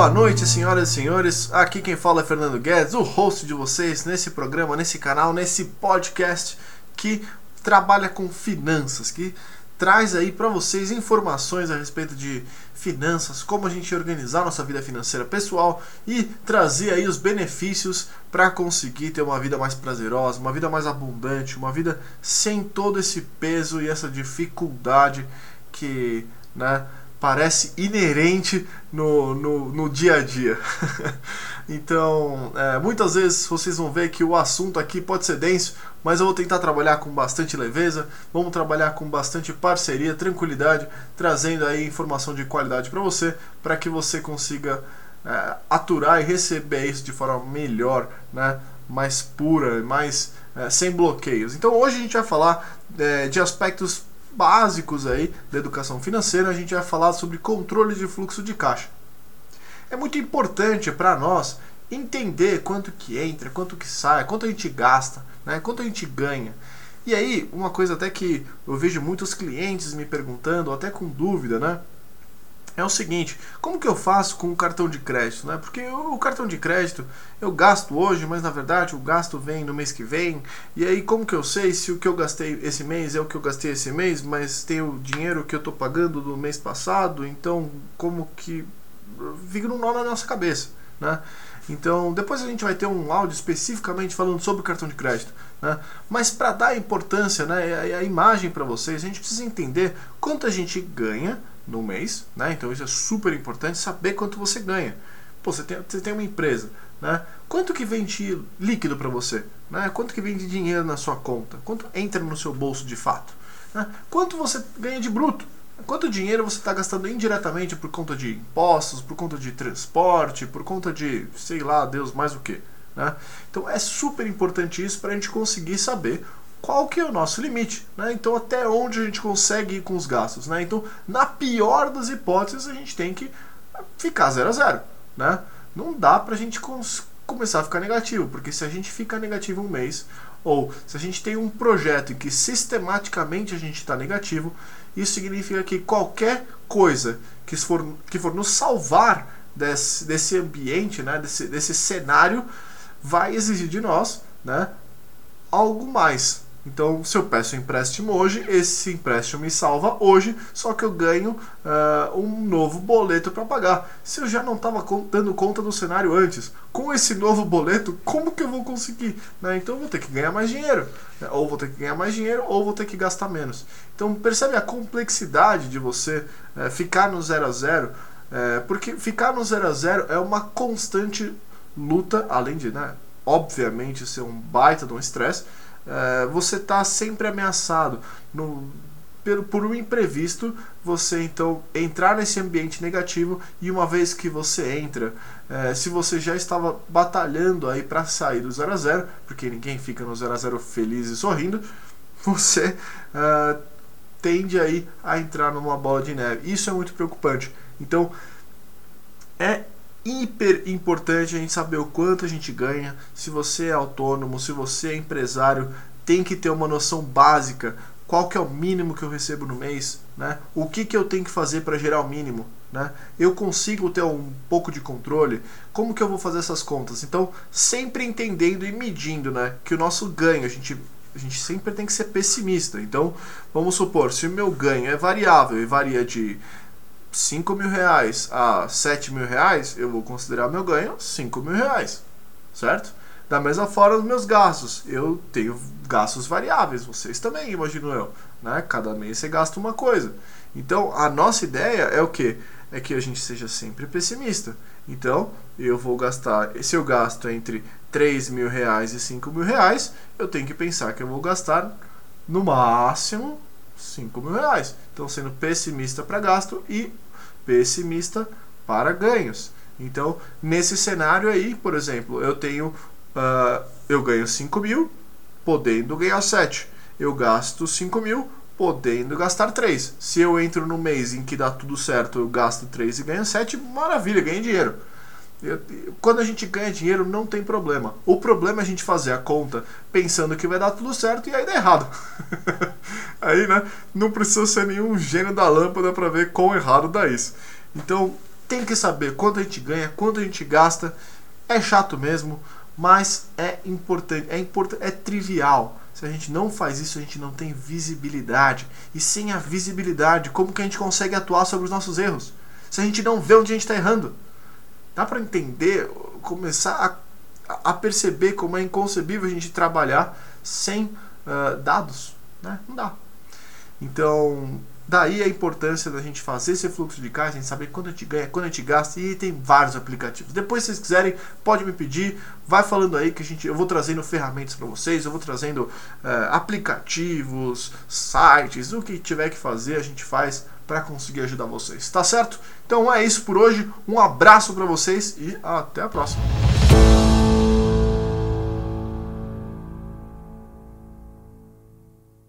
boa noite, senhoras e senhores. Aqui quem fala é Fernando Guedes, o host de vocês nesse programa, nesse canal, nesse podcast que trabalha com finanças, que traz aí para vocês informações a respeito de finanças, como a gente organizar nossa vida financeira pessoal e trazer aí os benefícios para conseguir ter uma vida mais prazerosa, uma vida mais abundante, uma vida sem todo esse peso e essa dificuldade que, né, parece inerente no, no, no dia a dia. então, é, muitas vezes vocês vão ver que o assunto aqui pode ser denso, mas eu vou tentar trabalhar com bastante leveza, vamos trabalhar com bastante parceria, tranquilidade, trazendo aí informação de qualidade para você, para que você consiga é, aturar e receber isso de forma melhor, né? mais pura, mais é, sem bloqueios. Então hoje a gente vai falar é, de aspectos básicos aí da educação financeira, a gente vai falar sobre controle de fluxo de caixa. É muito importante para nós entender quanto que entra, quanto que sai, quanto a gente gasta, né, quanto a gente ganha. E aí, uma coisa até que eu vejo muitos clientes me perguntando, até com dúvida, né? É o seguinte: como que eu faço com o cartão de crédito? Né? Porque o cartão de crédito eu gasto hoje, mas na verdade o gasto vem no mês que vem. E aí, como que eu sei se o que eu gastei esse mês é o que eu gastei esse mês, mas tem o dinheiro que eu estou pagando do mês passado? Então, como que. Fica um nó na nossa cabeça. Né? Então, depois a gente vai ter um áudio especificamente falando sobre o cartão de crédito. Né? Mas para dar importância, né, a, a imagem para vocês, a gente precisa entender quanto a gente ganha no mês, né? Então isso é super importante saber quanto você ganha. Pô, você tem, você tem uma empresa, né? Quanto que vem de líquido para você? Né? Quanto que vem de dinheiro na sua conta? Quanto entra no seu bolso de fato? Né? Quanto você ganha de bruto? Quanto dinheiro você está gastando indiretamente por conta de impostos, por conta de transporte, por conta de, sei lá, Deus mais o que? Né? Então é super importante isso para a gente conseguir saber qual que é o nosso limite, né? Então até onde a gente consegue ir com os gastos, né? Então na pior das hipóteses a gente tem que ficar zero a zero, né? Não dá para a gente começar a ficar negativo, porque se a gente fica negativo um mês ou se a gente tem um projeto em que sistematicamente a gente está negativo, isso significa que qualquer coisa que for, que for nos salvar desse, desse ambiente, né? Desse, desse cenário, vai exigir de nós, né? Algo mais, então, se eu peço um empréstimo hoje, esse empréstimo me salva hoje, só que eu ganho uh, um novo boleto para pagar. Se eu já não estava dando conta do cenário antes, com esse novo boleto, como que eu vou conseguir? Né? Então, eu vou ter que ganhar mais dinheiro. Né? Ou vou ter que ganhar mais dinheiro, ou vou ter que gastar menos. Então, percebe a complexidade de você uh, ficar no zero a zero? Uh, porque ficar no zero a zero é uma constante luta, além de, né, obviamente, ser um baita de um estresse é, você está sempre ameaçado. No, por, por um imprevisto, você então entrar nesse ambiente negativo e uma vez que você entra, é, se você já estava batalhando aí para sair do 0 a 0 porque ninguém fica no 0 a 0 feliz e sorrindo, você é, tende aí a entrar numa bola de neve. Isso é muito preocupante. Então, é hiper importante a gente saber o quanto a gente ganha. Se você é autônomo, se você é empresário, tem que ter uma noção básica. Qual que é o mínimo que eu recebo no mês? Né? O que, que eu tenho que fazer para gerar o mínimo? Né? Eu consigo ter um pouco de controle? Como que eu vou fazer essas contas? Então, sempre entendendo e medindo né, que o nosso ganho, a gente, a gente sempre tem que ser pessimista. Então, vamos supor, se o meu ganho é variável e varia de 5 mil reais a 7 mil reais, eu vou considerar meu ganho 5 mil reais, certo? Da mesma forma, os meus gastos. Eu tenho gastos variáveis, vocês também, imagino eu. Né? Cada mês você gasta uma coisa. Então, a nossa ideia é o que? É que a gente seja sempre pessimista. Então, eu vou gastar, se eu gasto entre 3 mil reais e 5 mil reais, eu tenho que pensar que eu vou gastar no máximo 5 mil reais. Então, sendo pessimista para gasto e pessimista para ganhos. Então, nesse cenário aí, por exemplo, eu tenho, uh, eu ganho 5 mil, podendo ganhar 7. Eu gasto 5 mil, podendo gastar 3. Se eu entro no mês em que dá tudo certo, eu gasto 3 e ganho 7, maravilha, ganho dinheiro. Quando a gente ganha dinheiro, não tem problema. O problema é a gente fazer a conta pensando que vai dar tudo certo e aí dá errado. aí, né? Não precisa ser nenhum gênio da lâmpada para ver quão errado dá isso. Então, tem que saber quanto a gente ganha, quanto a gente gasta. É chato mesmo, mas é importante, é importante, é trivial. Se a gente não faz isso, a gente não tem visibilidade. E sem a visibilidade, como que a gente consegue atuar sobre os nossos erros? Se a gente não vê onde a gente está errando. Dá para entender, começar a, a, perceber como é inconcebível a gente trabalhar sem uh, dados. Né? Não dá. Então, Daí a importância da gente fazer esse fluxo de caixa, gente saber quando a gente ganha, quando a gente gasta e tem vários aplicativos. Depois, se vocês quiserem, pode me pedir, vai falando aí que a gente, eu vou trazendo ferramentas para vocês, eu vou trazendo uh, aplicativos, sites, o que tiver que fazer a gente faz para conseguir ajudar vocês, tá certo? Então é isso por hoje, um abraço para vocês e até a próxima.